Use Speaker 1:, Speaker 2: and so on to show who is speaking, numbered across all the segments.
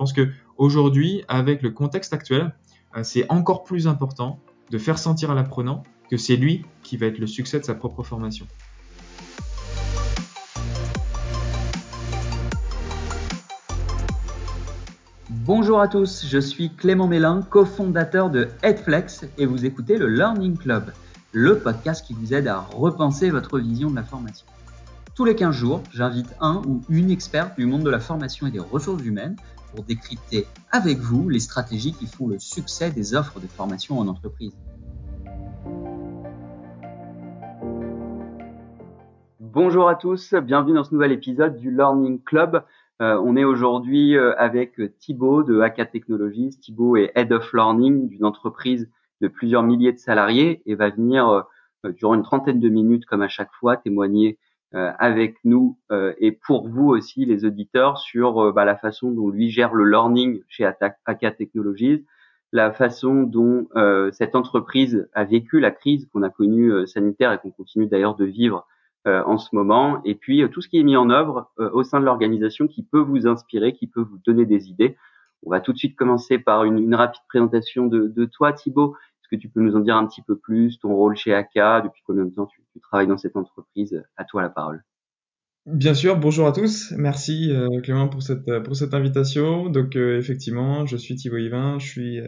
Speaker 1: pense que aujourd'hui, avec le contexte actuel, c'est encore plus important de faire sentir à l'apprenant que c'est lui qui va être le succès de sa propre formation.
Speaker 2: Bonjour à tous, je suis Clément Mélin, cofondateur de Headflex et vous écoutez le Learning Club, le podcast qui vous aide à repenser votre vision de la formation. Tous les 15 jours, j'invite un ou une experte du monde de la formation et des ressources humaines pour décrypter avec vous les stratégies qui font le succès des offres de formation en entreprise. Bonjour à tous, bienvenue dans ce nouvel épisode du Learning Club. Euh, on est aujourd'hui euh, avec Thibaut de AK Technologies. Thibaut est Head of Learning d'une entreprise de plusieurs milliers de salariés et va venir euh, durant une trentaine de minutes, comme à chaque fois, témoigner avec nous et pour vous aussi, les auditeurs, sur bah, la façon dont lui gère le learning chez AK Technologies, la façon dont cette entreprise a vécu la crise qu'on a connue sanitaire et qu'on continue d'ailleurs de vivre euh, en ce moment, et puis euh, tout ce qui est mis en œuvre euh, au sein de l'organisation qui peut vous inspirer, qui peut vous donner des idées. On va tout de suite commencer par une, une rapide présentation de, de toi, Thibaut. Que tu peux nous en dire un petit peu plus, ton rôle chez AK, depuis combien de temps tu, travailles dans cette entreprise? À toi la parole.
Speaker 1: Bien sûr, bonjour à tous. Merci euh, Clément pour cette euh, pour cette invitation. Donc euh, effectivement, je suis Thibaut Yvain, je suis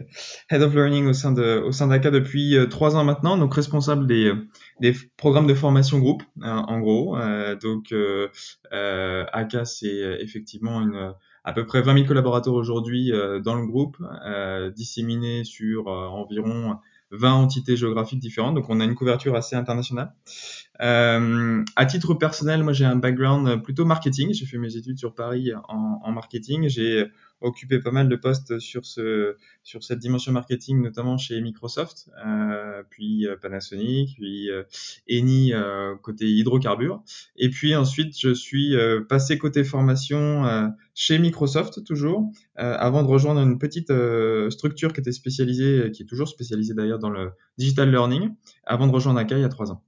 Speaker 1: Head of Learning au sein de au sein d'ACA depuis trois ans maintenant, donc responsable des des programmes de formation groupe en gros. donc ACA c'est effectivement une à peu près 20 000 collaborateurs aujourd'hui dans le groupe, disséminés sur environ 20 entités géographiques différentes. Donc on a une couverture assez internationale. Euh, à titre personnel, moi j'ai un background plutôt marketing. J'ai fait mes études sur Paris en, marketing. J'ai occupé pas mal de postes sur ce sur cette dimension marketing, notamment chez Microsoft, euh, puis euh, Panasonic, puis euh, Eni euh, côté hydrocarbures. Et puis ensuite, je suis euh, passé côté formation chez Microsoft toujours, avant de rejoindre une petite structure qui était spécialisée, qui est toujours spécialisée d'ailleurs dans le digital learning, avant de rejoindre Akai il y a trois ans.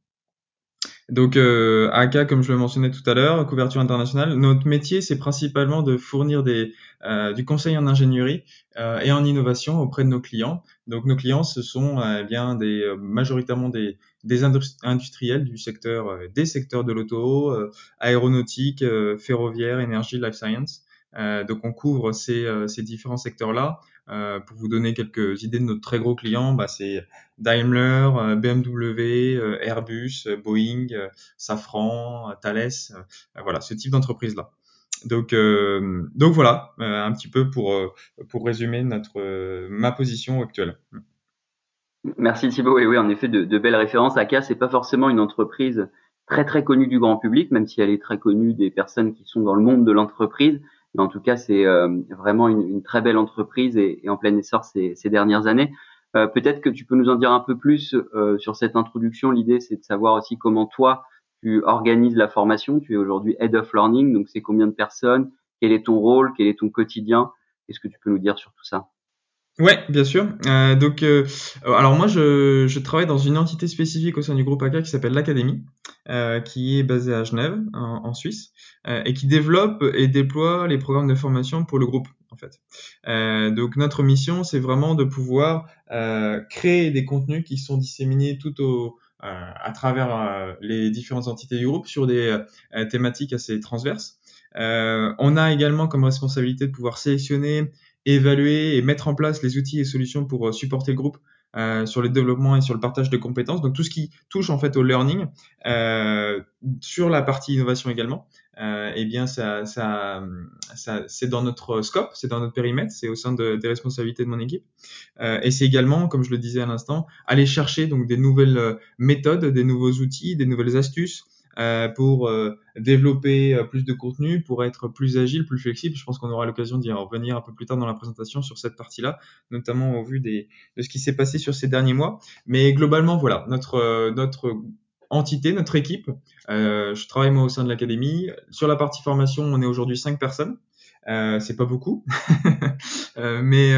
Speaker 1: Donc euh, AK, comme je le mentionnais tout à l'heure, couverture internationale. Notre métier, c'est principalement de fournir des, euh, du conseil en ingénierie euh, et en innovation auprès de nos clients. Donc nos clients, ce sont euh, eh bien des euh, majoritairement des, des industriels du secteur, euh, des secteurs de l'auto, aéronautique, ferroviaire, énergie, life science. donc on couvre ces, ces différents secteurs-là. Euh, pour vous donner quelques idées de notre très gros clients, bah, c'est Daimler, euh, BMW, euh, Airbus, Boeing, Safran, Thales, voilà, ce type d'entreprise-là. Donc, euh, donc voilà, un petit peu pour, pour résumer notre, ma position actuelle.
Speaker 2: Merci Thibault. Et oui, en effet, de, de belles références. ACA, c'est pas forcément une entreprise très très connue du grand public, même si elle est très connue des personnes qui sont dans le monde de l'entreprise. Mais en tout cas, c'est euh, vraiment une, très belle entreprise et, et en plein essor ces, ces dernières années. Euh, Peut-être que tu peux nous en dire un peu plus euh, sur cette introduction. L'idée, c'est de savoir aussi comment toi, tu organises la formation. Tu es aujourd'hui Head of Learning, donc c'est combien de personnes? Quel est ton rôle? Quel est ton quotidien? Qu'est-ce que tu peux nous dire sur tout ça?
Speaker 1: Ouais, bien sûr. Euh, donc, euh, alors moi, je, travaille dans une entité spécifique au sein du groupe ACA qui s'appelle l'Académie, euh, qui est basée à Genève, en, Suisse, euh, et qui développe et déploie les programmes de formation pour le groupe, en fait. Euh, donc, notre mission, c'est vraiment de pouvoir euh, créer des contenus qui sont disséminés tout au à travers les différentes entités du groupe sur des thématiques assez transverses. on a également comme responsabilité de pouvoir sélectionner évaluer et mettre en place les outils et solutions pour euh, supporter le groupe euh, sur le développement et sur le partage de compétences. Donc tout ce qui touche en fait au learning, euh, sur la partie innovation également, euh, eh bien ça, ça, ça c'est dans notre scope, c'est dans notre périmètre, c'est au sein de, des responsabilités de mon équipe. Euh, et c'est également, comme je le disais à l'instant, aller chercher donc des nouvelles euh, méthodes, des nouveaux outils, des nouvelles astuces pour euh, développer euh, plus de contenu, pour être plus agile, plus flexible. Je pense qu'on aura l'occasion d'y revenir un peu plus tard dans la présentation sur cette partie-là, notamment au vu des, de ce qui s'est passé sur ces derniers mois. Mais globalement, voilà, notre, notre entité, notre équipe. Euh, je travaille moi au sein de l'académie. Sur la partie formation, on est aujourd'hui cinq personnes. Euh, c'est pas beaucoup, euh, mais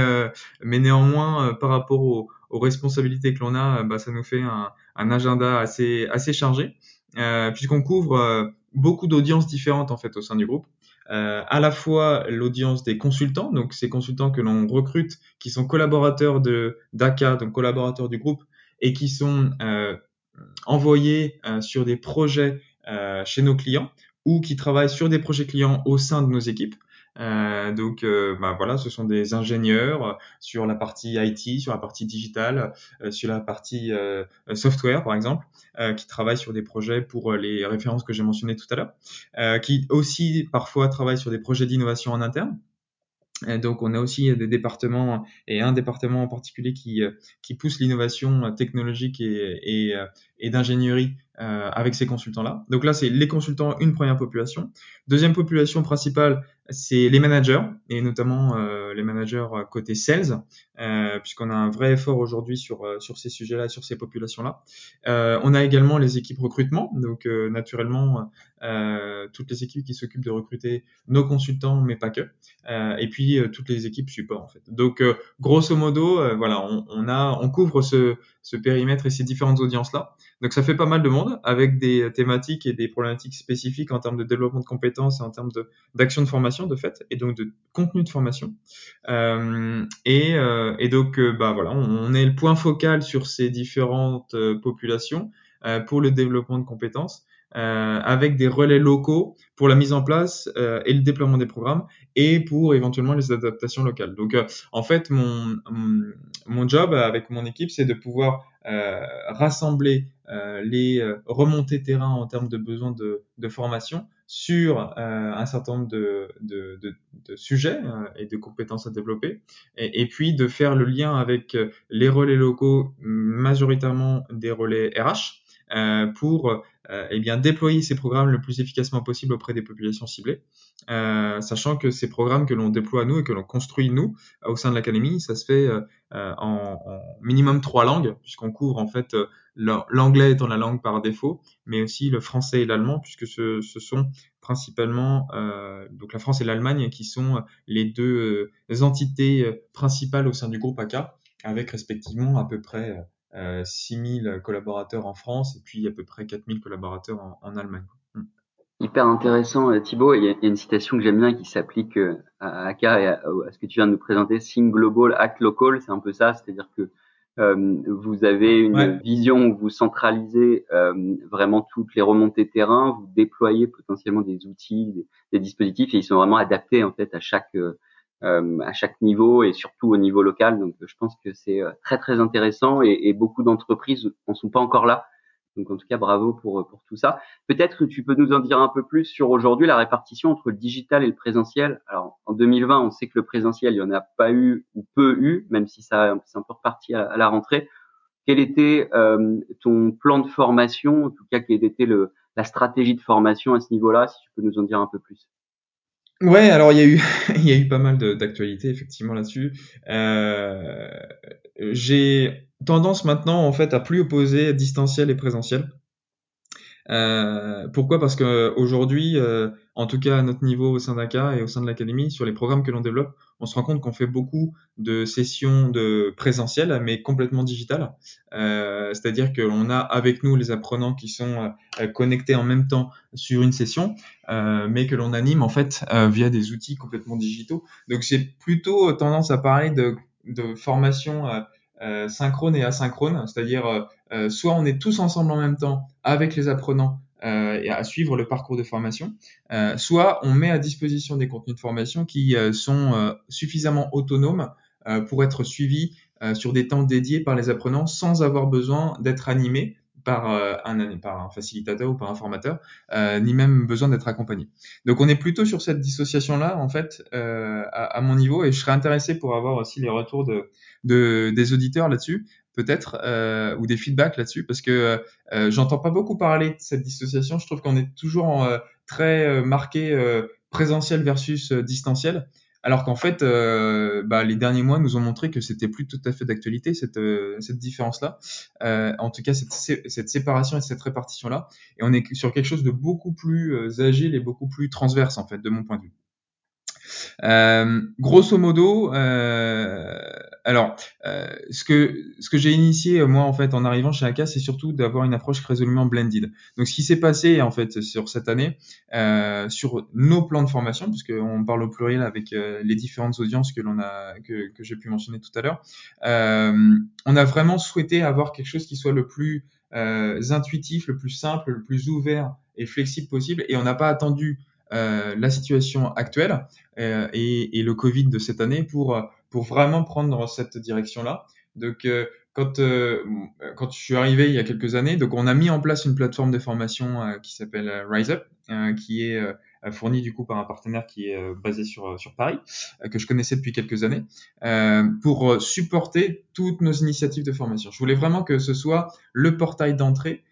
Speaker 1: mais néanmoins par rapport aux, aux responsabilités que l'on a, bah, ça nous fait un, un agenda assez assez chargé. Euh, puisqu'on couvre euh, beaucoup d'audiences différentes en fait au sein du groupe. à la fois l'audience des consultants, donc ces consultants que l'on recrute, qui sont collaborateurs de DACA, donc collaborateurs du groupe, et qui sont envoyés sur des projets chez nos clients ou qui travaillent sur des projets clients au sein de nos équipes. Euh, donc, euh, bah, voilà, ce sont des ingénieurs sur la partie IT, sur la partie digitale, euh, sur la partie software, par exemple, qui travaillent sur des projets pour les références que j'ai mentionnées tout à l'heure, qui aussi parfois travaillent sur des projets d'innovation en interne. Donc, on a aussi des départements et un département en particulier qui, pousse l'innovation technologique et, et d'ingénierie avec ces consultants-là. Donc là, c'est les consultants, une première population. Deuxième population principale, c'est les managers et notamment euh, les managers côté sales, euh, puisqu'on a un vrai effort aujourd'hui sur euh, sur ces sujets-là, sur ces populations-là. Euh, on a également les équipes recrutement, donc euh, naturellement toutes les équipes qui s'occupent de recruter nos consultants, mais pas que, et puis toutes les équipes support en fait. Donc grosso modo, voilà, on, on, a on couvre ce ce périmètre et ces différentes audiences-là. Donc ça fait pas mal de monde avec des thématiques et des problématiques spécifiques en termes de développement de compétences et en termes d'action de, de formation de fait et donc de contenu de formation. Euh, et, euh, et, donc euh, bah voilà, on, est le point focal sur ces différentes euh, populations euh, pour le développement de compétences. Avec des relais locaux pour la mise en place et le déploiement des programmes et pour éventuellement les adaptations locales. Donc en fait, mon, mon job avec mon équipe, c'est de pouvoir rassembler les remontées terrain en termes de besoins de, de formation sur euh, un certain nombre de, de, de, sujets euh, et de compétences à développer, et, puis de faire le lien avec euh, les relais locaux, majoritairement des relais RH, euh, pour eh bien déployer ces programmes le plus efficacement possible auprès des populations ciblées, sachant que ces programmes que l'on déploie nous et que l'on construit nous au sein de l'académie, ça se fait en, en, minimum trois langues, puisqu'on couvre en fait l'anglais étant la langue par défaut, mais aussi le français et l'allemand, puisque ce, ce, sont principalement euh, donc la France et l'Allemagne qui sont les deux euh, entités euh, principales au sein du groupe AK, avec respectivement à peu près euh, 6000 collaborateurs en France et puis à peu près 4000 collaborateurs en, en Allemagne.
Speaker 2: Hmm. Hyper intéressant, euh, Thibaut. Il y, a, il y a une citation que j'aime bien qui s'applique à AK et à, à, ce que tu viens de nous présenter, Think Global, Act Local. C'est un peu ça, c'est-à-dire que euh, vous avez une ouais. vision où vous centralisez euh, vraiment toutes les remontées terrain, vous déployez potentiellement des outils, des, des, dispositifs et ils sont vraiment adaptés en fait à chaque euh, à chaque niveau et surtout au niveau local. Donc je pense que c'est euh, très très intéressant et, et beaucoup d'entreprises en sont pas encore là. Donc en tout cas, bravo pour, pour tout ça. Peut-être que tu peux nous en dire un peu plus sur aujourd'hui la répartition entre le digital et le présentiel. Alors en 2020, on sait que le présentiel, il n'y en a pas eu ou peu eu, même si ça c'est un peu reparti à, à, la rentrée. Quel était euh, ton plan de formation, en tout cas quelle était le, la stratégie de formation à ce niveau-là, si tu peux nous en dire un peu plus?
Speaker 1: Ouais, alors il y a eu il y a eu pas mal d'actualités effectivement là-dessus. Euh, j'ai tendance maintenant en fait à plus opposer distanciel et présentiel. Euh, pourquoi? Parce que aujourd'hui, euh, en tout cas à notre niveau au sein d'ACA et au sein de l'académie, sur les programmes que l'on développe, on se rend compte qu'on fait beaucoup de sessions de présentiel, mais complètement digitales. Euh, C'est-à-dire que l'on a avec nous les apprenants qui sont euh, connectés en même temps sur une session, euh, mais que l'on anime en fait euh, via des outils complètement digitaux. Donc j'ai plutôt tendance à parler de, de formation euh, synchrone et asynchrone, c'est-à-dire euh, euh, soit on est tous ensemble en même temps avec les apprenants et à suivre le parcours de formation, soit on met à disposition des contenus de formation qui sont suffisamment autonomes pour être suivis sur des temps dédiés par les apprenants sans avoir besoin d'être animés par, un, par un facilitateur ou par un formateur, euh, ni même besoin d'être accompagné. Donc on est plutôt sur cette dissociation-là, en fait, euh, à, à, mon niveau, et je serais intéressé pour avoir aussi les retours de, de, des auditeurs là-dessus, peut-être, euh, ou des feedbacks là-dessus, parce que euh, j'entends pas beaucoup parler de cette dissociation. Je trouve qu'on est toujours euh, très euh, marqué euh, présentiel versus distanciel, alors qu'en fait, bah, les derniers mois nous ont montré que c'était plus tout à fait d'actualité cette, cette différence-là. en tout cas, cette, séparation et cette répartition-là, et on est sur quelque chose de beaucoup plus agile et beaucoup plus transverse en fait, de mon point de vue. Euh, grosso modo, euh, alors, euh, ce que ce que j'ai initié moi en fait en arrivant chez AK, c'est surtout d'avoir une approche résolument blended. Donc, ce qui s'est passé en fait sur cette année, euh, sur nos plans de formation, puisque on parle au pluriel avec euh, les différentes audiences que l'on a que, que j'ai pu mentionner tout à l'heure, on a vraiment souhaité avoir quelque chose qui soit le plus intuitif, le plus simple, le plus ouvert et flexible possible, et on n'a pas attendu euh, la situation actuelle euh, et, et, le Covid de cette année pour pour vraiment prendre cette direction-là. Donc euh, quand quand je suis arrivé il y a quelques années, donc on a mis en place une plateforme de formation qui s'appelle RiseUp, qui est fournie du coup par un partenaire qui est basé sur sur Paris, que je connaissais depuis quelques années, pour supporter toutes nos initiatives de formation. Je voulais vraiment que ce soit le portail d'entrée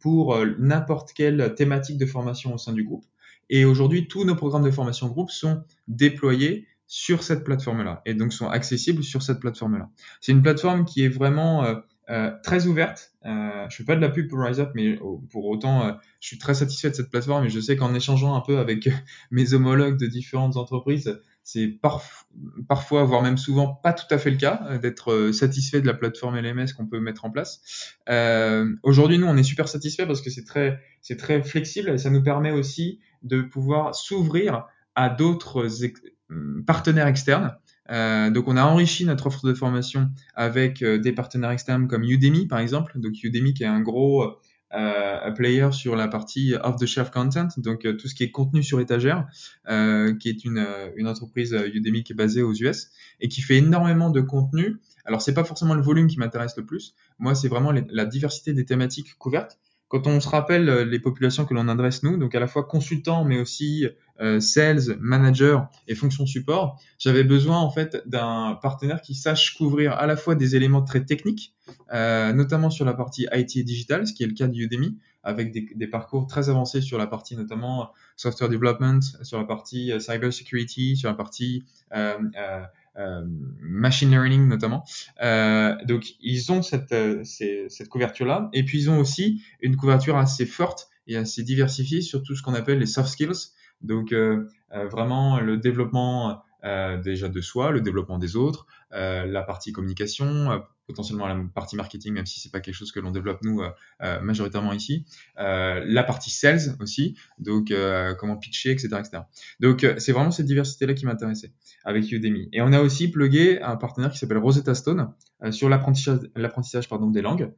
Speaker 1: pour n'importe quelle thématique de formation au sein du groupe. Et aujourd'hui, tous nos programmes de formation groupe sont déployés sur cette plateforme-là et donc sont accessibles sur cette plateforme-là. C'est une plateforme qui est vraiment euh, euh, très ouverte. Euh, je fais pas de la pub pour RiseUp, mais pour autant, euh, je suis très satisfait de cette plateforme et je sais qu'en échangeant un peu avec mes homologues de différentes entreprises, c'est parfois, voire même souvent, pas tout à fait le cas euh, d'être satisfait de la plateforme LMS qu'on peut mettre en place. Euh, Aujourd'hui, nous, on est super satisfait parce que c'est très, c'est très flexible et ça nous permet aussi de pouvoir s'ouvrir à d'autres partenaires externes euh, donc on a enrichi notre offre de formation avec euh, des partenaires externes comme Udemy par exemple. Donc Udemy qui est un gros euh, player sur la partie off the shelf content, donc euh, tout ce qui est contenu sur étagère, qui est une, une entreprise Udemy qui est basée aux US et qui fait énormément de contenu. Alors c'est pas forcément le volume qui m'intéresse le plus. Moi c'est vraiment la diversité des thématiques couvertes quand on se rappelle euh, les populations que l'on adresse nous, donc à la fois consultants, mais aussi euh, sales, manager et fonction support, j'avais besoin en fait d'un partenaire qui sache couvrir à la fois des éléments très techniques, euh, notamment sur la partie IT et digital, ce qui est le cas d'Udemy, avec des, des, parcours très avancés sur la partie notamment software development, sur la partie cyber security, sur la partie euh, euh, machine learning notamment. Euh, donc ils ont cette, euh, cette couverture-là, et puis ils ont aussi une couverture assez forte et assez diversifiée sur tout ce qu'on appelle les soft skills. Donc vraiment le développement déjà de soi, le développement des autres, la partie communication, potentiellement la partie marketing, même si c'est pas quelque chose que l'on développe nous euh, euh, majoritairement ici. Euh, la partie sales aussi, donc comment pitcher, etc., etc. Donc c'est vraiment cette diversité-là qui m'intéressait avec Udemy. Et on a aussi plugué un partenaire qui s'appelle Rosetta Stone sur l'apprentissage, l'apprentissage pardon des langues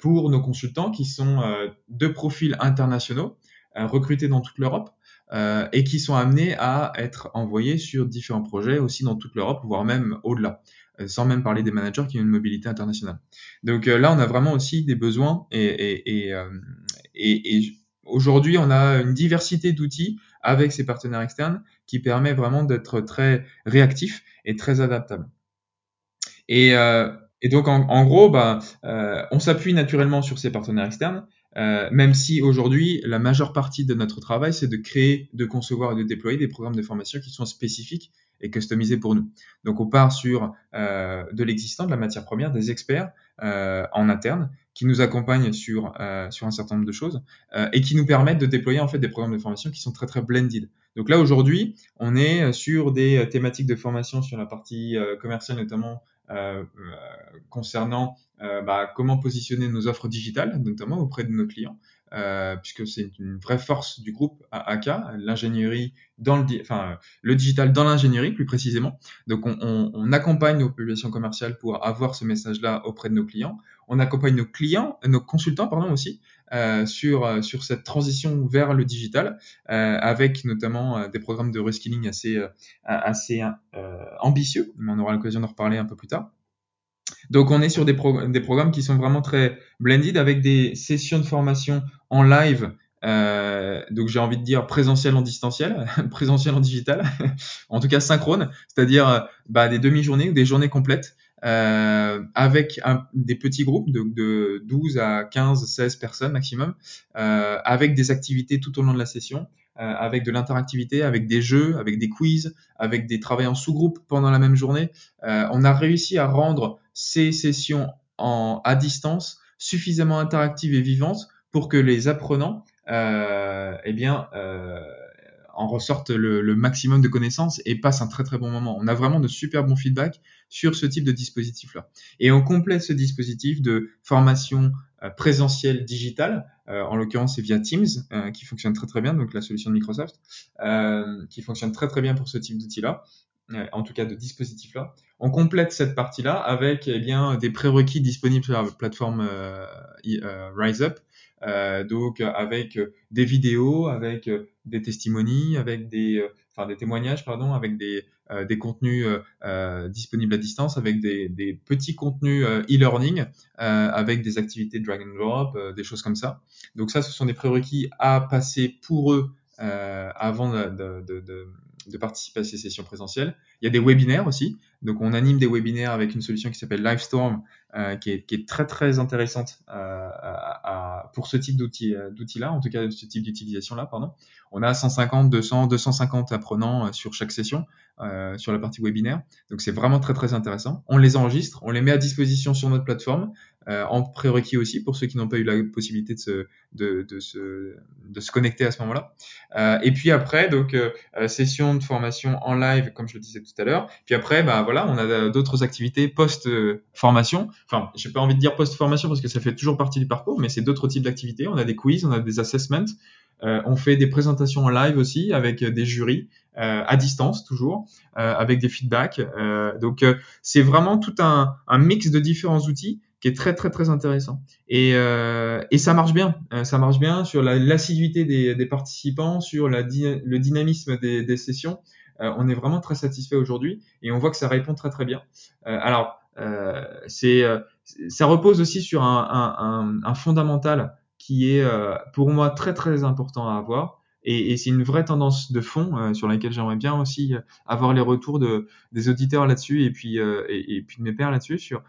Speaker 1: pour nos consultants qui sont de profils internationaux recrutés dans toute l'Europe. Euh, et qui sont amenés à être envoyés sur différents projets aussi dans toute l'Europe, voire même au-delà. Euh, sans même parler des managers qui ont une mobilité internationale. Donc euh, là, on a vraiment aussi des besoins et, et, et, euh, et aujourd'hui, on a une diversité d'outils avec ces partenaires externes qui permet vraiment d'être très réactif et très adaptable. Et, euh, et donc, en, en gros, bah, on s'appuie naturellement sur ces partenaires externes, euh, même si aujourd'hui, la majeure partie de notre travail, c'est de créer, de concevoir et de déployer des programmes de formation qui sont spécifiques et customisés pour nous. Donc, on part sur euh, de l'existant, de la matière première, des experts euh, en interne qui nous accompagnent sur euh, sur un certain nombre de choses euh, et qui nous permettent de déployer en fait des programmes de formation qui sont très très blended. Donc là aujourd'hui, on est sur des thématiques de formation sur la partie commerciale notamment euh, concernant euh, bah, comment positionner nos offres digitales, notamment auprès de nos clients, euh, puisque c'est une vraie force du groupe AK, l'ingénierie dans le, enfin le digital dans l'ingénierie plus précisément. Donc on, on, on, accompagne nos populations commerciales pour avoir ce message-là auprès de nos clients. On accompagne nos clients, nos consultants pardon aussi euh, sur sur cette transition vers le digital, euh, avec notamment euh, des programmes de reskilling assez assez ambitieux. On aura l'occasion d'en reparler un peu plus tard. Donc on est sur des, des programmes qui sont vraiment très blended avec des sessions de formation en live. Euh, donc j'ai envie de dire présentiel en distanciel, présentiel en digital, en tout cas synchrone, c'est-à-dire bah, des demi-journées ou des journées complètes euh, avec un, des petits groupes de, de, 12 à 15, 16 personnes maximum, euh, avec des activités tout au long de la session, euh, avec de l'interactivité, avec des jeux, avec des quiz, avec des travaux en sous-groupe pendant la même journée. Euh, on a réussi à rendre ces sessions en, à distance suffisamment interactives et vivantes pour que les apprenants, euh, eh bien, euh, en ressortent le, maximum de connaissances et passent un très très bon moment. On a vraiment de super bons feedbacks sur ce type de dispositif-là. Et on complète ce dispositif de formation euh, présentielle digitale, euh, en l'occurrence c'est via Teams, euh, qui fonctionne très très bien, donc la solution de Microsoft, qui fonctionne très très bien pour ce type d'outil-là en tout cas de dispositif-là. On complète cette partie-là avec eh bien des prérequis disponibles sur la plateforme euh, RiseUp, euh, donc avec des vidéos, avec des testimonies, avec des, enfin des témoignages pardon, avec des euh, des contenus euh, disponibles à distance, avec des, des petits contenus e-learning, avec des activités drag and drop, des choses comme ça. Donc ça, ce sont des prérequis à passer pour eux avant de, de, de, de participer à ces sessions présentielles. Il y a des webinaires aussi. Donc, on anime des webinaires avec une solution qui s'appelle Livestorm, euh, qui, est, qui, est, très très intéressante euh, pour ce type d'outil, euh, d'outils-là, en tout cas ce type d'utilisation-là, pardon. On a 150, 200, 250 apprenants euh, sur chaque session euh, sur la partie webinaire. Donc, c'est vraiment très très intéressant. On les enregistre, on les met à disposition sur notre plateforme euh, en prérequis aussi pour ceux qui n'ont pas eu la possibilité de se, de, de se, de se connecter à ce moment-là. Euh, et puis après, donc euh, session de formation en live, comme je le disais tout à l'heure. Puis après, bah voilà, on a d'autres activités post formation. Enfin, j'ai pas envie de dire post formation parce que ça fait toujours partie du parcours, mais c'est d'autres types d'activités. On a des quiz, on a des assessments. Euh, on fait des présentations en live aussi avec des jurys euh, à distance toujours, euh, avec des feedbacks. donc c'est vraiment tout un, un, mix de différents outils qui est très très très intéressant. Et, euh, et ça marche bien, euh, ça marche bien sur l'assiduité des, des, participants, sur la, le dynamisme des, des sessions. Euh, on est vraiment très satisfait aujourd'hui et on voit que ça répond très très bien. Euh, alors c'est ça repose aussi sur un, un, un, fondamental qui est pour moi très très important à avoir, et, et c'est une vraie tendance de fond euh, sur laquelle j'aimerais bien aussi euh, avoir les retours de, des auditeurs là-dessus et puis euh, et, puis de mes pairs là-dessus sur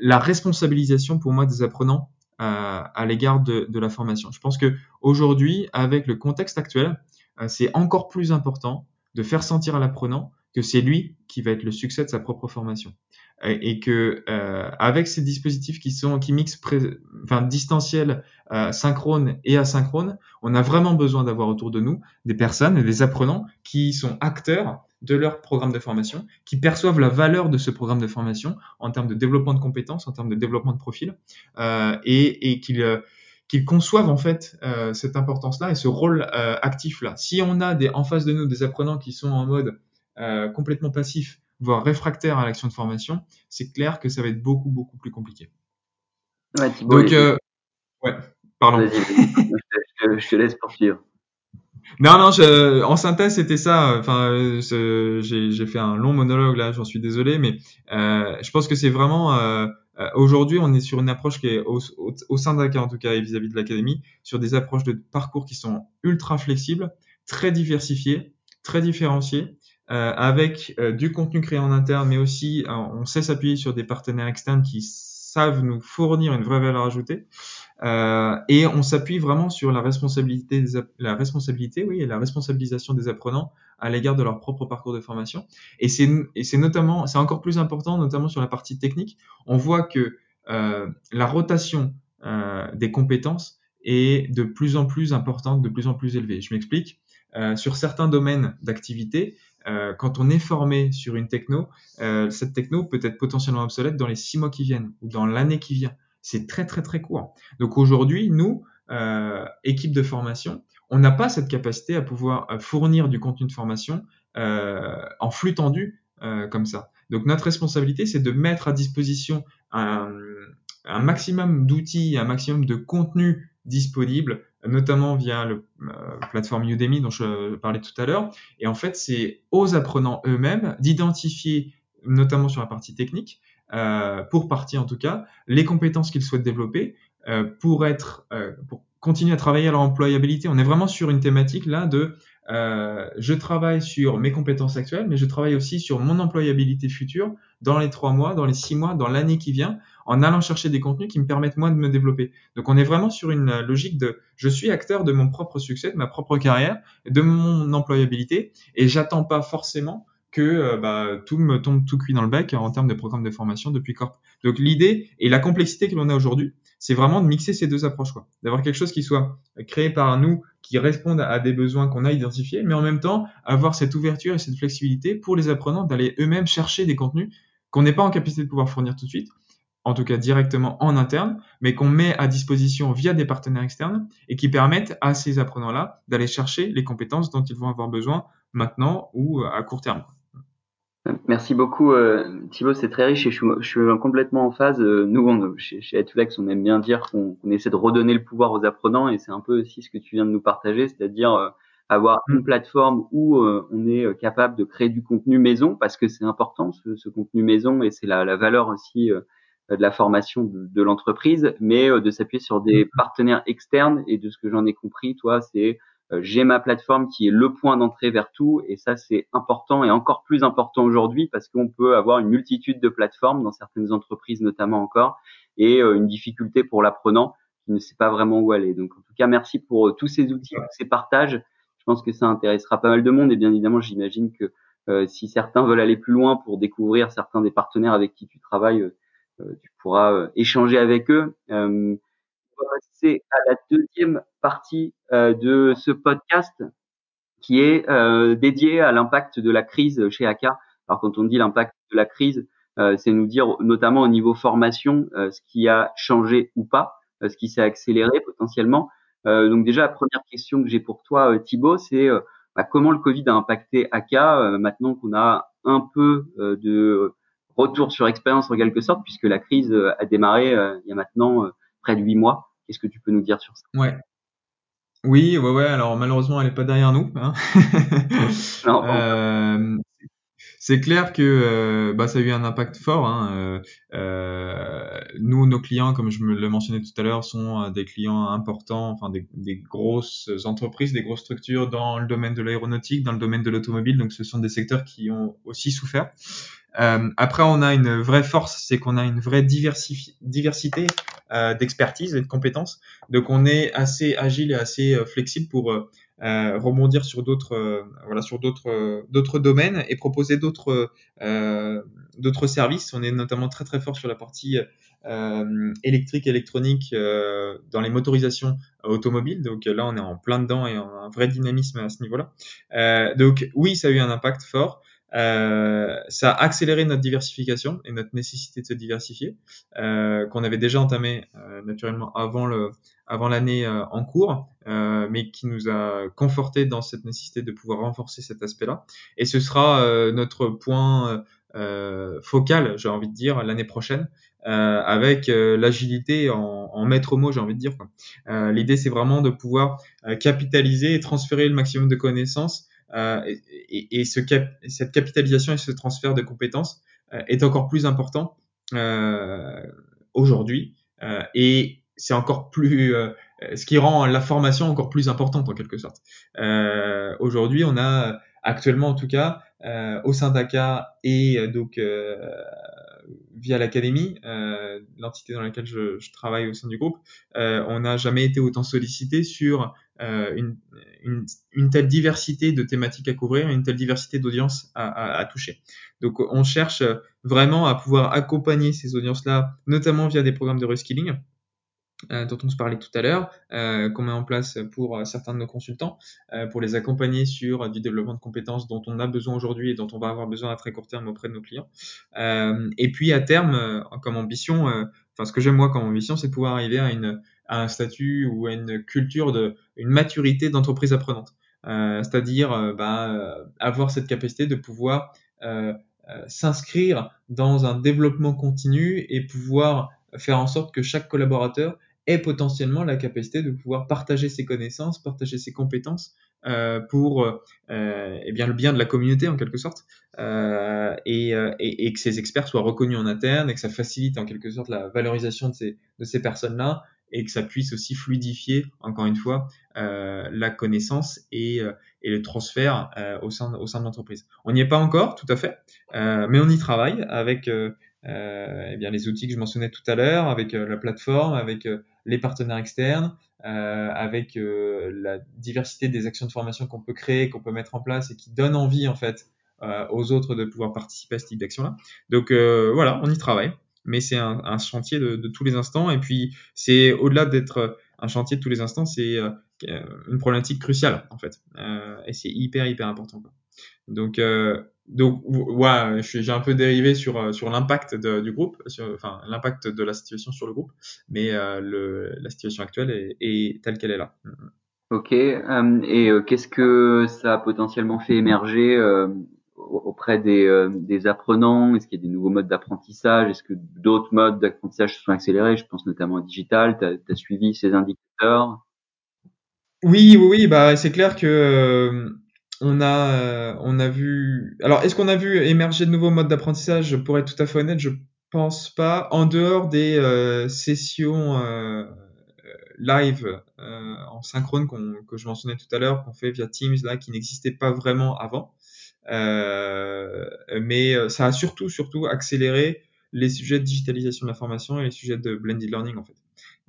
Speaker 1: la responsabilisation pour moi des apprenants à l'égard de, de, la formation. Je pense que aujourd'hui, avec le contexte actuel, c'est encore plus important de faire sentir à l'apprenant que c'est lui qui va être le succès de sa propre formation et que euh, avec ces dispositifs qui sont qui mixent enfin distanciel, euh, synchrone et asynchrone, on a vraiment besoin d'avoir autour de nous des personnes et des apprenants qui sont acteurs de leur programme de formation, qui perçoivent la valeur de ce programme de formation en termes de développement de compétences, en termes de développement de profil, euh, et, et qu'ils euh, qu'ils conçoivent en fait euh, cette importance-là et ce rôle euh, actif-là. Si on a des, en face de nous des apprenants qui sont en mode complètement passif, voire réfractaire à l'action de formation, c'est clair que ça va être beaucoup, beaucoup plus compliqué.
Speaker 2: Ouais, Donc, euh,
Speaker 1: ouais, pardon.
Speaker 2: Je, je, te laisse poursuivre.
Speaker 1: Non, non, je, en synthèse, c'était ça. Enfin, j'ai fait un long monologue là, j'en suis désolé, mais euh, je pense que c'est vraiment euh, euh, aujourd'hui, on est sur une approche qui est au, au, au sein d'ACA en tout cas et vis-à-vis -vis de l'académie, sur des approches de parcours qui sont ultra flexibles, très diversifiées, très différenciées, euh, avec euh, du contenu créé en interne, mais aussi euh, on sait s'appuyer sur des partenaires externes qui savent nous fournir une vraie valeur ajoutée. et on s'appuie vraiment sur la responsabilité, des, la responsabilité, oui, et la responsabilisation des apprenants à l'égard de leur propre parcours de formation. Et c'est, et c'est notamment, c'est encore plus important, notamment sur la partie technique. On voit que la rotation des compétences est de plus en plus importante, de plus en plus élevée. Je m'explique. Euh, sur certains domaines d'activité, euh, quand on est formé sur une techno, euh, cette techno peut être potentiellement obsolète dans les six mois qui viennent ou dans l'année qui vient. C'est très très très court. Donc aujourd'hui, nous, équipe de formation, on n'a pas cette capacité à pouvoir fournir du contenu de formation en flux tendu comme ça. Donc notre responsabilité, c'est de mettre à disposition un, un maximum d'outils, un maximum de contenu disponible notamment via le euh, plateforme Udemy dont je parlais tout à l'heure. Et en fait, c'est aux apprenants eux-mêmes d'identifier, notamment sur la partie technique, euh, pour partie en tout cas, les compétences qu'ils souhaitent développer euh, pour être, pour continuer à travailler à leur employabilité. On est vraiment sur une thématique là de euh, je travaille sur mes compétences actuelles, mais je travaille aussi sur mon employabilité future dans les trois mois, dans les six mois, dans l'année qui vient, en allant chercher des contenus qui me permettent moi de me développer. Donc on est vraiment sur une logique de je suis acteur de mon propre succès, de ma propre carrière, de mon employabilité, et j'attends pas forcément que euh, bah, tout me tombe tout cuit dans le bec en termes de programme de formation depuis Corp. Donc l'idée et la complexité que l'on a aujourd'hui, c'est vraiment de mixer ces deux approches, quoi. D'avoir quelque chose qui soit créé par nous, qui réponde à des besoins qu'on a identifiés, mais en même temps avoir cette ouverture et cette flexibilité pour les apprenants d'aller eux-mêmes chercher des contenus qu'on n'est pas en capacité de pouvoir fournir tout de suite, en tout cas directement en interne, mais qu'on met à disposition via des partenaires externes et qui permettent à ces apprenants-là d'aller chercher les compétences dont ils vont avoir besoin maintenant ou à court terme.
Speaker 2: Merci beaucoup euh, Thibaut, c'est très riche et je suis, complètement en phase. Euh, nous, on, chez, chez on aime bien dire qu'on essaie de redonner le pouvoir aux apprenants et c'est un peu aussi ce que tu viens de nous partager, c'est-à-dire euh, avoir une mm. plateforme où on est capable de créer du contenu maison parce que c'est important ce, contenu maison et c'est la, la, valeur aussi de la formation de, de l'entreprise, mais de s'appuyer sur des mm. partenaires externes et de ce que j'en ai compris, toi, c'est euh, j'ai ma plateforme qui est le point d'entrée vers tout et ça c'est important et encore plus important aujourd'hui parce qu'on peut avoir une multitude de plateformes dans certaines entreprises notamment encore et euh, une difficulté pour l'apprenant qui ne sait pas vraiment où aller. Donc en tout cas merci pour euh, tous ces outils, tous ces partages. Je pense que ça intéressera pas mal de monde et bien évidemment j'imagine que si certains veulent aller plus loin pour découvrir certains des partenaires avec qui tu travailles, tu pourras échanger avec eux passer à la deuxième partie euh, de ce podcast qui est euh, dédié à l'impact de la crise chez AK. Alors quand on dit l'impact de la crise, euh, c'est nous dire notamment au niveau formation ce qui a changé ou pas, ce qui s'est accéléré potentiellement. donc déjà la première question que j'ai pour toi Thibaut, c'est bah, comment le Covid a impacté AK maintenant qu'on a un peu de retour sur expérience en quelque sorte puisque la crise a démarré il y a maintenant près de huit mois. Qu'est-ce que tu peux nous dire sur ça?
Speaker 1: Ouais. Oui, ouais, ouais. Alors malheureusement, elle est pas derrière nous. Hein. non, euh, c'est clair que euh, bah, ça a eu un impact fort. Hein. Euh, nous, nos clients, comme je me le mentionnais tout à l'heure, sont des clients importants, enfin des, des, grosses entreprises, des grosses structures dans le domaine de l'aéronautique, dans le domaine de l'automobile. Donc, ce sont des secteurs qui ont aussi souffert. Euh, après, on a une vraie force, c'est qu'on a une vraie diversité euh, d'expertise et de compétences. Donc, on est assez agile et assez euh, flexible pour euh, euh, rebondir sur d'autres, voilà, sur d'autres, d'autres domaines et proposer d'autres, d'autres services. On est notamment très très fort sur la partie électrique, électronique dans les motorisations automobiles. Donc là, on est en plein dedans et on un vrai dynamisme à ce niveau-là. donc oui, ça a eu un impact fort. Euh, ça a accéléré notre diversification et notre nécessité de se diversifier, euh, qu'on avait déjà entamé euh, naturellement avant le avant l'année euh, en cours, euh, mais qui nous a conforté dans cette nécessité de pouvoir renforcer cet aspect-là. Et ce sera notre point focal, j'ai envie de dire, l'année prochaine, avec l'agilité en, en, maître mot, j'ai envie de dire. L'idée, c'est vraiment de pouvoir capitaliser et transférer le maximum de connaissances euh, et, ce cap cette capitalisation et ce transfert de compétences euh, est encore plus important euh, aujourd'hui et c'est encore plus ce qui rend la formation encore plus importante en quelque sorte. aujourd'hui, on a actuellement en tout cas au sein d'ACA et donc via l'académie, euh, l'entité dans laquelle je, je, travaille au sein du groupe, euh, on n'a jamais été autant sollicité sur euh, une, une, une, telle diversité de thématiques à couvrir, une telle diversité d'audiences à, toucher. Donc on cherche vraiment à pouvoir accompagner ces audiences-là, notamment via des programmes de reskilling, euh, dont on se parlait tout à l'heure, euh, qu'on met en place pour euh, certains de nos consultants, euh, pour les accompagner sur du développement de compétences dont on a besoin aujourd'hui et dont on va avoir besoin à très court terme auprès de nos clients. et puis à terme, comme ambition, enfin ce que j'aime moi comme ambition, c'est pouvoir arriver à, une, à un statut ou à une culture de, une maturité d'entreprise apprenante. C'est-à-dire bah, avoir cette capacité de pouvoir s'inscrire dans un développement continu et pouvoir faire en sorte que chaque collaborateur ait potentiellement la capacité de pouvoir partager ses connaissances, partager ses compétences euh, pour euh, eh bien le bien de la communauté en quelque sorte, euh, et, euh, et, et, que ces experts soient reconnus en interne et que ça facilite en quelque sorte la valorisation de ces, de ces personnes-là et que ça puisse aussi fluidifier encore une fois euh, la connaissance et, euh, le transfert au sein au sein de l'entreprise. On n'y est pas encore tout à fait, mais on y travaille avec euh, eh les outils que je mentionnais tout à l'heure, avec euh, la plateforme, avec euh, les partenaires externes, avec la diversité des actions de formation qu'on peut créer, qu'on peut mettre en place et qui donnent envie en fait aux autres de pouvoir participer à ce type d'action-là. Donc voilà, on y travaille. Mais c'est un, chantier de, tous les instants. Et puis, c'est au-delà d'être un chantier de tous les instants, c'est euh, une problématique cruciale en fait. Euh, et c'est hyper hyper important. Donc euh, donc ouais, j'ai un peu dérivé sur sur l'impact du groupe, enfin l'impact de la situation sur le groupe, mais la situation actuelle est, telle qu'elle est là.
Speaker 2: Ok. Euh, et euh, qu'est-ce que ça a potentiellement fait émerger euh, auprès des, des apprenants? Est-ce qu'il y a des nouveaux modes d'apprentissage? Est-ce que d'autres modes d'apprentissage se sont accélérés? Je pense notamment au digital. Tu as, suivi ces indicateurs?
Speaker 1: Oui, oui. Bah, c'est clair que on a, on a vu. Alors, est-ce qu'on a vu émerger de nouveaux modes d'apprentissage? Pour être tout à fait honnête, je pense pas. En dehors des sessions live euh, en synchrone que je mentionnais tout à l'heure, qu'on fait via Teams, là, qui n'existait pas vraiment avant. Euh, mais euh, ça a surtout, surtout accéléré les sujets de digitalisation de la formation et les sujets de blended learning en fait.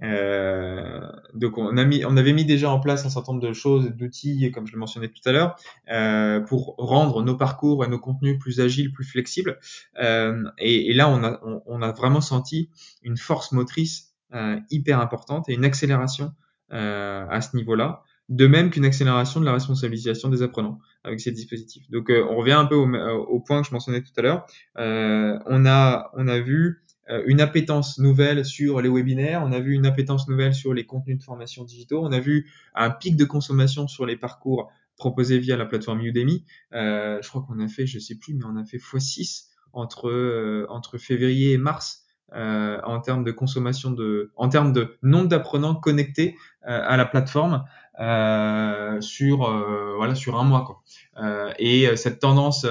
Speaker 1: Euh, donc on, a mis, on avait mis déjà en place un certain nombre de choses, d'outils, comme je le mentionnais tout à l'heure, euh, pour rendre nos parcours et nos contenus plus agiles, plus flexibles. Euh, et, là, on a, on, on, a vraiment senti une force motrice euh, hyper importante et une accélération à ce niveau-là, de même qu'une accélération de la responsabilisation des apprenants avec ces dispositifs. Donc euh, on revient un peu au, au, point que je mentionnais tout à l'heure. on a on a vu une appétence nouvelle sur les webinaires, on a vu une appétence nouvelle sur les contenus de formation digitaux, on a vu un pic de consommation sur les parcours proposés via la plateforme Udemy. Euh, je crois qu'on a fait, je sais plus, mais on a fait x6 entre euh, entre février et mars euh, en termes de consommation de, en termes de nombre d'apprenants connectés euh, à la plateforme euh, sur euh, voilà sur un mois quoi. Euh, et cette tendance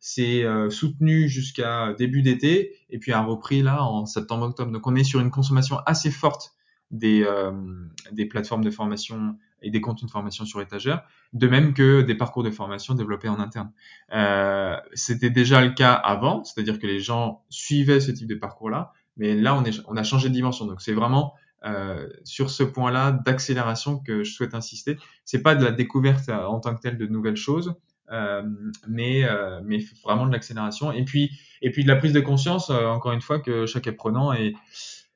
Speaker 1: s'est soutenue jusqu'à début d'été et puis a repris là en septembre-octobre. Donc on est sur une consommation assez forte des des plateformes de formation et des contenus de formation sur étagère, de même que des parcours de formation développés en interne. Euh, C'était déjà le cas avant, c'est-à-dire que les gens suivaient ce type de parcours-là, mais là, on, est, on a changé de dimension. Donc, c'est vraiment euh, sur ce point-là d'accélération que je souhaite insister. C'est pas de la découverte euh, en tant que telle de nouvelles choses, euh, mais, euh, mais vraiment de l'accélération. Et puis, et puis de la prise de conscience, euh, encore une fois, que chaque apprenant est,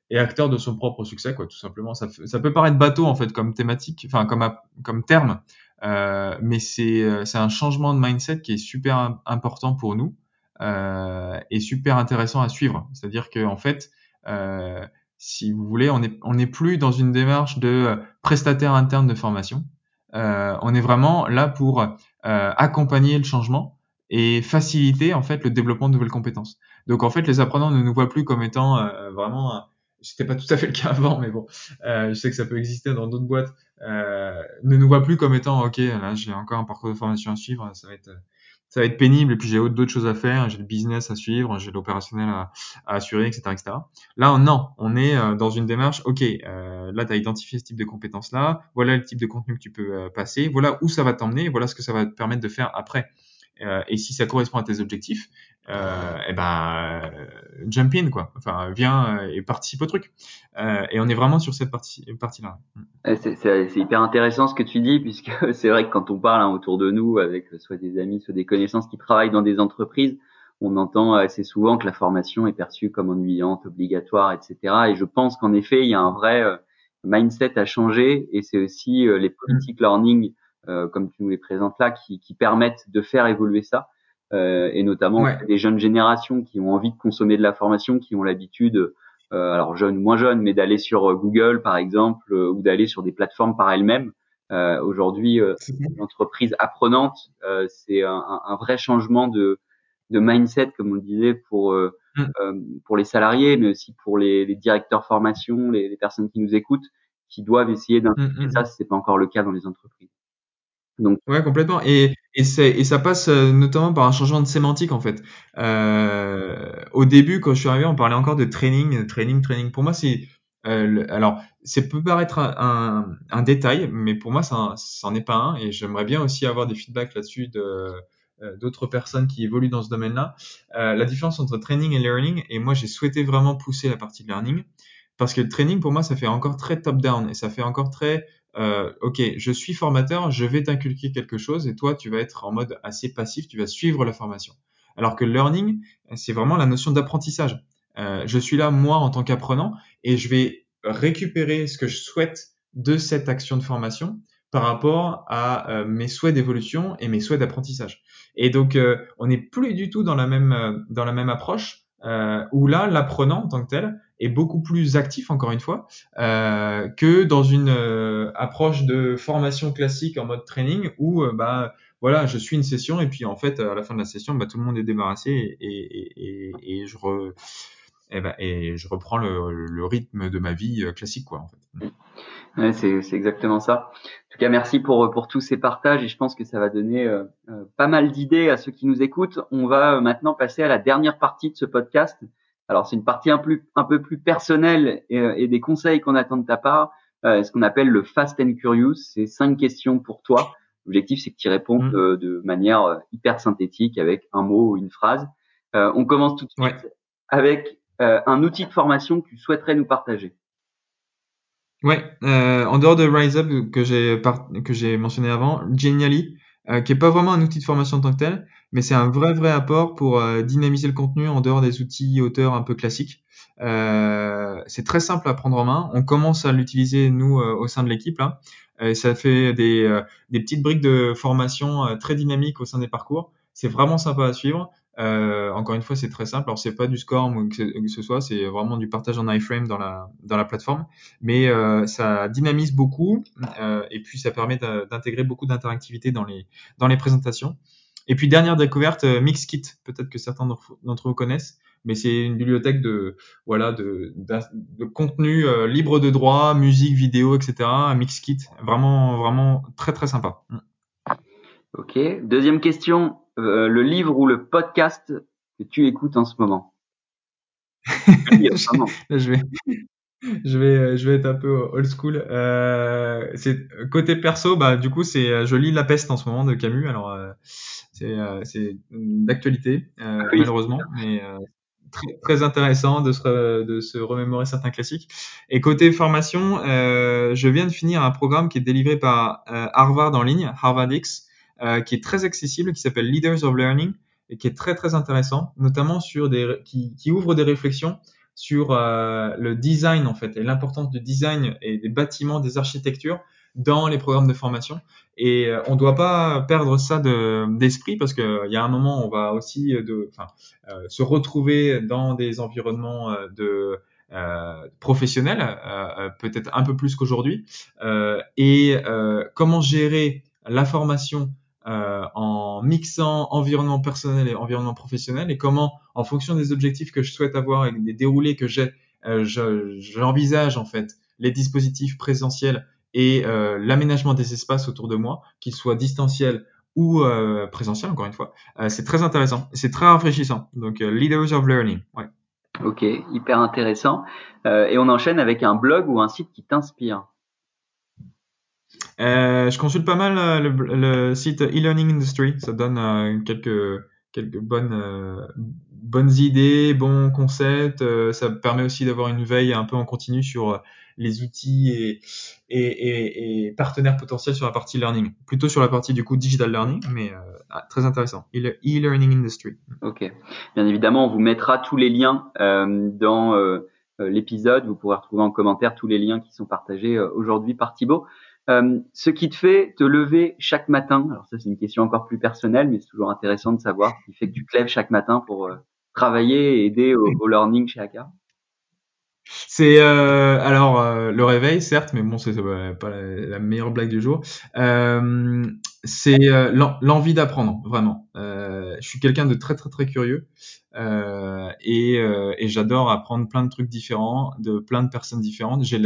Speaker 1: est acteur de son propre succès, quoi, tout simplement. Ça, ça peut paraître bateau en fait comme thématique, enfin comme comme terme, euh, mais c'est un changement de mindset qui est super important pour nous est super intéressant à suivre. C'est-à-dire que en fait, euh, si vous voulez, on n'est on est plus dans une démarche de euh, prestataire interne de formation. Euh, on est vraiment là pour euh, accompagner le changement et faciliter en fait le développement de nouvelles compétences. Donc en fait, les apprenants ne nous voient plus comme étant euh, vraiment c'était pas tout à fait le cas avant, mais bon, euh, je sais que ça peut exister dans d'autres boîtes, euh, ne nous voient plus comme étant, ok, là j'ai encore un parcours de formation à suivre, ça va être, ça va être pénible et puis j'ai d'autres choses à faire, j'ai le business à suivre, j'ai l'opérationnel à, assurer, etc., etc. Là, non, on est euh, dans une démarche, ok, euh, là, tu as identifié ce type de compétences-là, voilà le type de contenu que tu peux euh, passer, voilà où ça va t'emmener, voilà ce que ça va te permettre de faire après. Et si ça correspond à tes objectifs, eh ben euh, jump in quoi. Enfin, viens et participe au truc. et on est vraiment sur cette partie partie là.
Speaker 2: C'est hyper intéressant ce que tu dis puisque c'est vrai que quand on parle hein, autour de nous avec soit des amis, soit des connaissances qui travaillent dans des entreprises, on entend assez souvent que la formation est perçue comme ennuyante, obligatoire, etc. Et je pense qu'en effet, il y a un vrai mindset à changer et c'est aussi les politiques learning euh, comme tu nous les présentes là, qui, qui permettent de faire évoluer ça, euh, et notamment ouais. des jeunes générations qui ont envie de consommer de la formation, qui ont l'habitude, euh, alors jeunes ou moins jeunes, mais d'aller sur Google par exemple, ou d'aller sur des plateformes par elles-mêmes. Aujourd'hui, l'entreprise apprenante, c'est un, un, vrai changement de, de mindset, comme on le disait, pour mm. pour les salariés, mais aussi pour les, les directeurs formation, les, les, personnes qui nous écoutent, qui doivent essayer d'intégrer mm, mm, ça si c'est pas encore le cas dans les entreprises.
Speaker 1: Donc ouais complètement et et, et ça passe euh, notamment par un changement de sémantique en fait. Euh, au début quand je suis arrivé on parlait encore de training training training. Pour moi c'est euh, alors ça peut paraître un, un, détail mais pour moi ça c'en est pas un et j'aimerais bien aussi avoir des feedbacks là-dessus de d'autres personnes qui évoluent dans ce domaine-là. La différence entre training et learning et moi j'ai souhaité vraiment pousser la partie learning parce que le training pour moi ça fait encore très top down et ça fait encore très euh, ok, je suis formateur, je vais t'inculquer quelque chose et toi, tu vas être en mode assez passif, tu vas suivre la formation. Alors que le learning, c'est vraiment la notion d'apprentissage. euh, je suis là moi en tant qu'apprenant et je vais récupérer ce que je souhaite de cette action de formation par rapport à euh, mes souhaits d'évolution et mes souhaits d'apprentissage. Et donc, euh, on n'est plus du tout dans la même euh, dans la même approche où là, l'apprenant en tant que tel est beaucoup plus actif, encore une fois, que dans une approche de formation classique en mode training où bah voilà, je suis une session et puis en fait à la fin de la session, bah, tout le monde est débarrassé et, et, et, je re, et, bah, et je reprends le, le, rythme de ma vie classique quoi en fait.
Speaker 2: Ouais, c'est, exactement ça. En tout cas, merci pour, pour tous ces partages et je pense que ça va donner euh, euh, pas mal d'idées à ceux qui nous écoutent. On va euh, maintenant passer à la dernière partie de ce podcast. Alors, c'est une partie un, plus, un peu plus personnelle et, et des conseils qu'on attend de ta part, ce qu'on appelle le Fast and Curious. C'est cinq questions pour toi. L'objectif, c'est que tu répondes mmh. de, de, manière hyper synthétique avec un mot ou une phrase. on commence tout de suite avec un outil de formation que tu souhaiterais nous partager.
Speaker 1: Ouais, euh, en dehors de Rise Up que j'ai que j'ai mentionné avant, Genially, euh, qui est pas vraiment un outil de formation en tant que tel, mais c'est un vrai vrai apport pour euh, dynamiser le contenu en dehors des outils auteurs un peu classiques. Euh, c'est très simple à prendre en main. On commence à l'utiliser nous au sein de l'équipe là. Et ça fait des, des petites briques de formation très dynamiques au sein des parcours. C'est vraiment sympa à suivre. Euh, encore une fois, c'est très simple. Alors, c'est pas du score ou que, ce soit, c'est vraiment du partage en iframe dans la dans la plateforme, mais euh, ça dynamise beaucoup euh, et puis ça permet d'intégrer beaucoup d'interactivité dans les dans les présentations. Et puis dernière découverte, euh, Mixkit. Peut-être que certains d'entre vous connaissent, mais c'est une bibliothèque de voilà de de, contenu euh, libre de droit, musique, vidéo, etc. Mixkit, vraiment vraiment très très sympa.
Speaker 2: Ok. Deuxième question. Euh, le livre ou le podcast que tu écoutes en ce moment?
Speaker 1: Je, vais, je vais, je vais être un peu old school. Euh, c'est côté perso, bah du coup c'est, je lis La Peste en ce moment de Camus. Alors euh, c'est, c'est d'actualité malheureusement, mais très, très, intéressant de se, de se remémorer certains classiques. Et côté formation, je viens de finir un programme qui est délivré par Harvard en ligne, Harvard X euh, qui est très accessible, qui s'appelle Leaders of Learning et qui est très très intéressant, notamment sur des qui, qui ouvre des réflexions sur euh, le design en fait et l'importance du design et des bâtiments, des architectures dans les programmes de formation. Et euh, on ne doit pas perdre ça d'esprit parce qu'il y a un moment on va aussi de, enfin, euh, se retrouver dans des environnements de euh, professionnels, peut-être un peu plus qu'aujourd'hui. et comment gérer la formation euh, en mixant environnement personnel et environnement professionnel et comment, en fonction des objectifs que je souhaite avoir et des déroulés que j'ai, euh, j'envisage en fait les dispositifs présentiels et euh, l'aménagement des espaces autour de moi, qu'ils soient distanciels ou euh, présentiels, encore une fois. Euh, c'est très intéressant, c'est très rafraîchissant. Donc, euh, Leaders of Learning. Ouais.
Speaker 2: Ok, hyper intéressant. et on enchaîne avec un blog ou un site qui t'inspire.
Speaker 1: Euh, je consulte pas mal euh, le, site e-learning industry. Ça donne euh, quelques quelques bonnes euh, bonnes idées, bons concepts. ça permet aussi d'avoir une veille un peu en continu sur les outils et, et, et, partenaires potentiels sur la partie learning. Plutôt sur la partie du coup digital learning, mais ah, très intéressant. E-learning industry.
Speaker 2: Ok. Bien évidemment, on vous mettra tous les liens dans l'épisode. Vous pourrez retrouver en commentaire tous les liens qui sont partagés aujourd'hui par Thibaut. Euh, ce qui te fait te lever chaque matin, alors ça c'est une question encore plus personnelle, mais c'est toujours intéressant de savoir ce qui fait que tu te lèves chaque matin pour euh, travailler et aider au, learning chez AK.
Speaker 1: C'est euh, alors euh, le réveil, certes, mais bon, c'est pas la, meilleure blague du jour. C'est l'envie d'apprendre, vraiment. je suis quelqu'un de très très très curieux et, et j'adore apprendre plein de trucs différents, de plein de personnes différentes. J'ai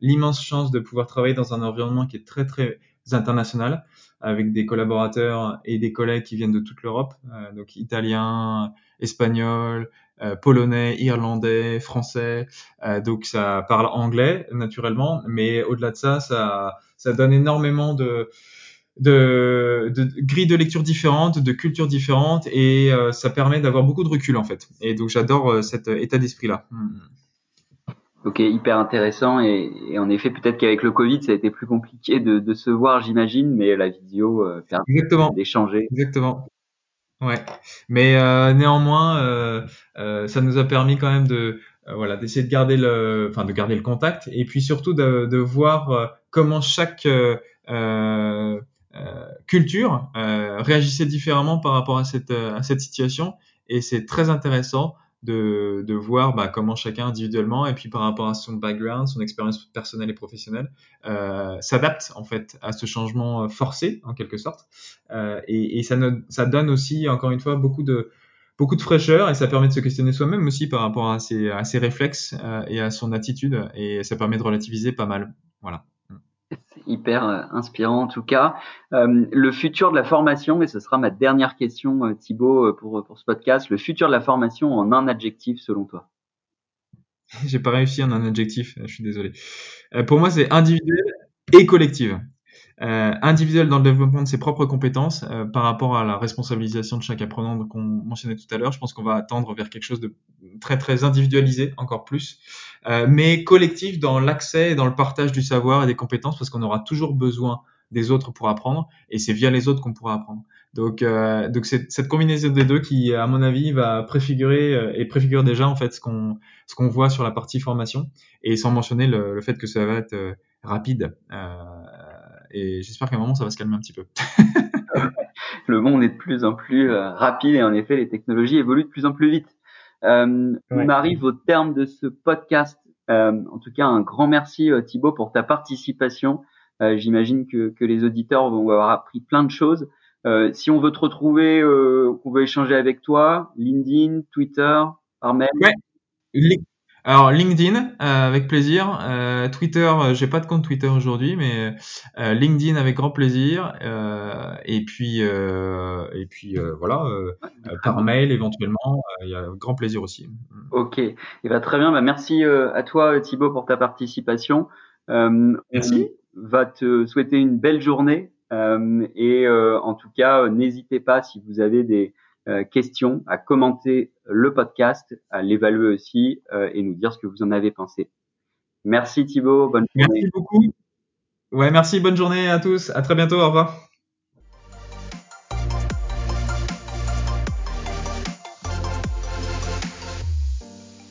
Speaker 1: l'immense chance de pouvoir travailler dans un environnement qui est très très international, avec des collaborateurs et des collègues qui viennent de toute l'Europe, donc italiens, espagnols, euh, polonais, irlandais, français, euh, donc ça parle anglais naturellement, mais au-delà de ça, ça, ça donne énormément de, de, de grilles de lecture différentes, de cultures différentes, et euh, ça permet d'avoir beaucoup de recul en fait. Et donc j'adore cet état d'esprit-là. Hmm.
Speaker 2: Ok, hyper intéressant. Et, et en effet, peut-être qu'avec le Covid, ça a été plus compliqué de, de se voir, j'imagine, mais la vidéo permet d'échanger.
Speaker 1: Exactement. Ouais, mais euh, néanmoins, euh, euh, ça nous a permis quand même de euh, voilà d'essayer de garder le, enfin de garder le contact et puis surtout de, de voir euh, comment chaque euh, euh, culture réagissait différemment par rapport à cette à cette situation. Et c'est très intéressant de, de voir bah, comment chacun individuellement et puis par rapport à son background, son expérience personnelle et professionnelle euh, s'adapte en fait à ce changement forcé en quelque sorte. Euh, et, ça, ne, ça donne aussi encore une fois beaucoup de beaucoup de fraîcheur et ça permet de se questionner soi-même aussi par rapport à ses, à ses réflexes euh, et à son attitude. Et ça permet de relativiser pas mal. Voilà
Speaker 2: hyper euh, inspirant en tout cas. Euh, le futur de la formation, et ce sera ma dernière question euh, Thibaut pour, pour ce podcast, le futur de la formation en un adjectif selon toi?
Speaker 1: J'ai pas réussi en un adjectif, je suis désolé. pour moi, c'est individuel et collective euh, individuel dans le développement de ses propres compétences euh, par rapport à la responsabilisation de chaque apprenant qu'on mentionnait tout à l'heure. Je pense qu'on va attendre vers quelque chose de très très individualisé encore plus, euh, mais collectif dans l'accès et dans le partage du savoir et des compétences parce qu'on aura toujours besoin des autres pour apprendre et c'est via les autres qu'on pourra apprendre. Donc, euh, donc c'est cette combinaison des deux qui, à mon avis, va préfigurer euh, et préfigure déjà en fait ce qu'on ce qu'on voit sur la partie formation et sans mentionner le, le fait que ça va être euh, rapide. Euh, et j'espère qu'à un moment ça va se calmer un petit peu.
Speaker 2: le monde est de plus en plus euh, rapide et en effet les technologies évoluent de plus en plus vite. Euh, ouais. On arrive au terme de ce podcast. Euh, en tout cas, un grand merci euh, Thibaut pour ta participation. Euh, j'imagine que, que, les auditeurs vont avoir appris plein de choses. si on veut te retrouver, on veut échanger avec toi, LinkedIn, Twitter, par mail.
Speaker 1: Ouais. Alors LinkedIn euh, avec plaisir, euh, Twitter, euh, j'ai pas de compte Twitter aujourd'hui, mais euh, LinkedIn avec grand plaisir, euh, et puis et puis voilà, par mail éventuellement, il y a grand plaisir aussi.
Speaker 2: Ok, et eh ben, très bien, bah, merci à toi Thibaut pour ta participation.
Speaker 1: merci.
Speaker 2: On va te souhaiter une belle journée. Et en tout cas n'hésitez pas si vous avez des euh, questions, à commenter le podcast, à l'évaluer aussi euh, et nous dire ce que vous en avez pensé. Merci Thibaut, bonne
Speaker 1: journée. Merci beaucoup. Ouais, merci, bonne journée à tous. À très bientôt, au revoir.